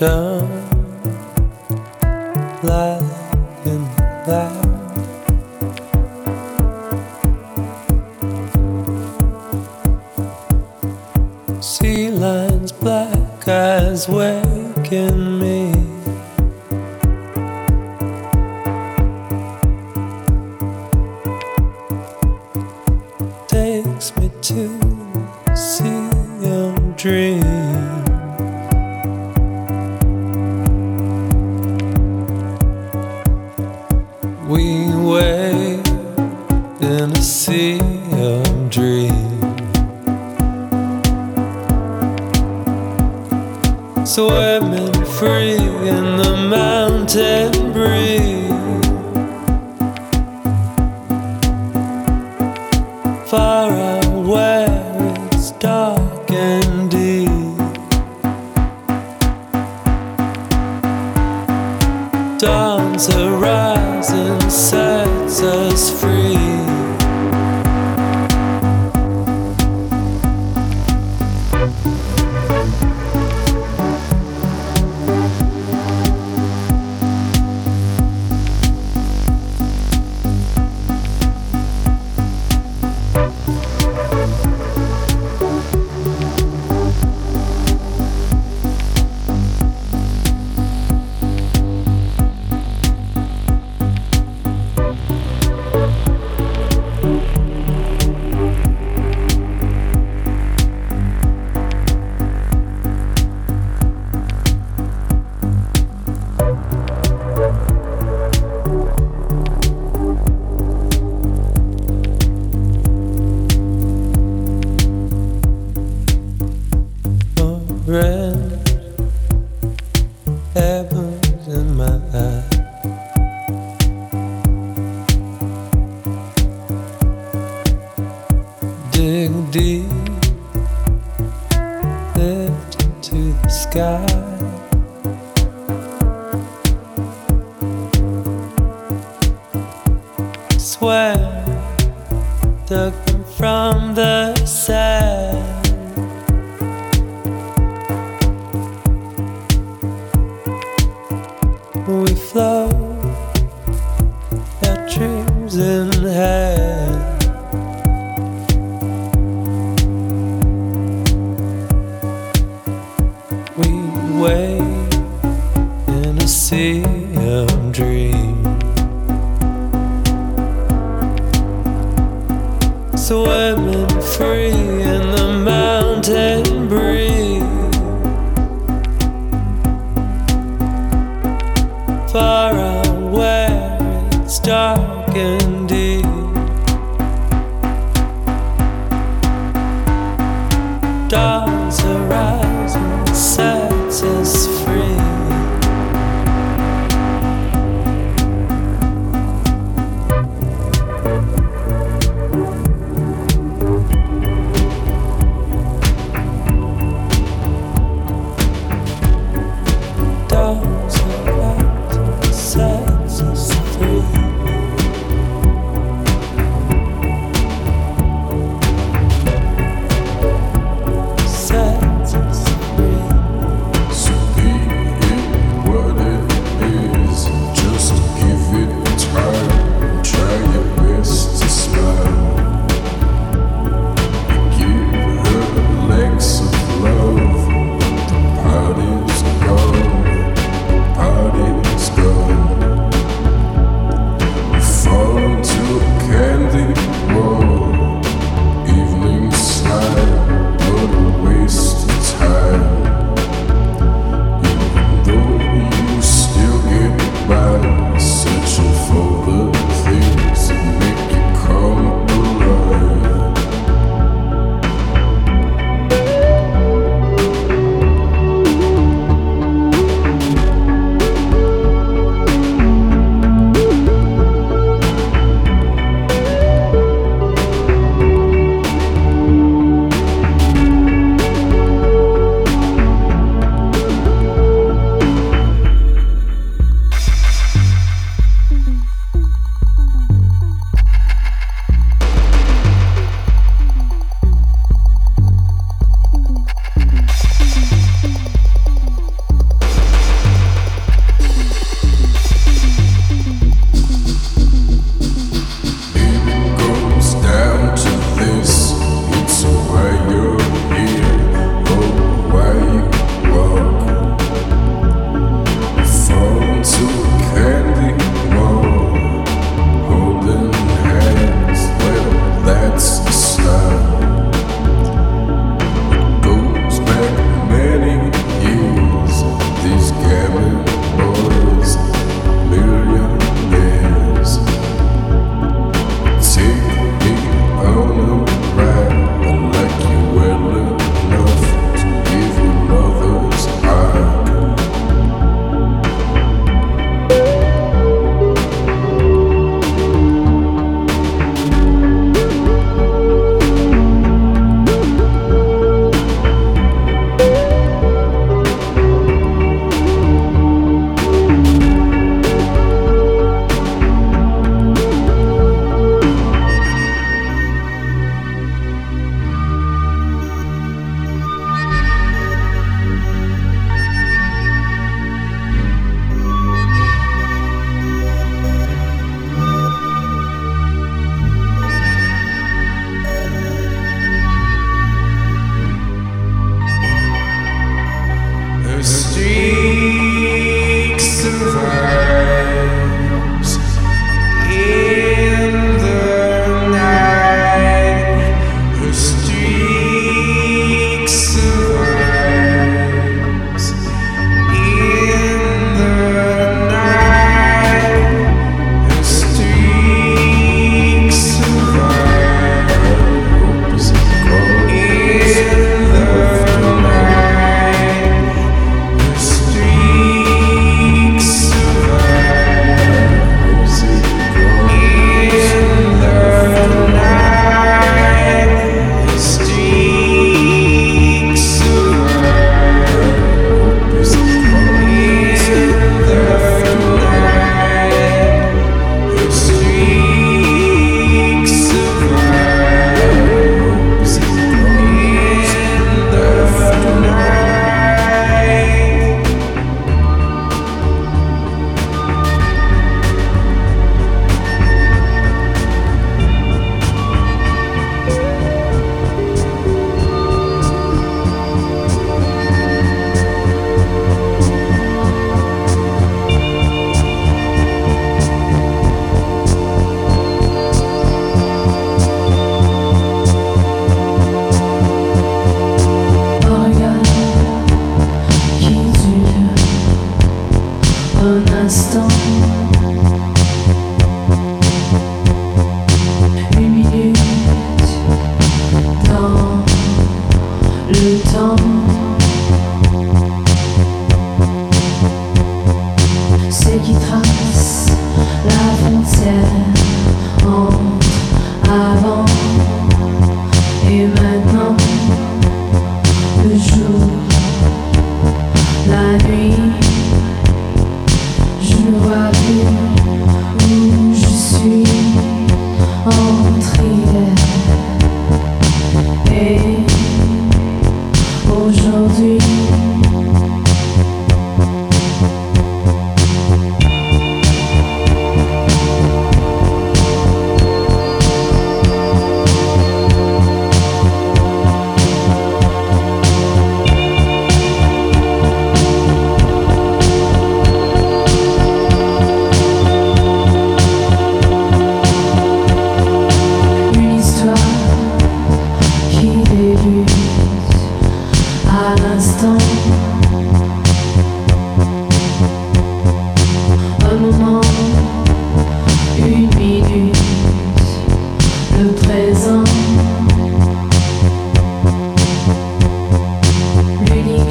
we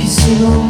bendición.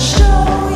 show.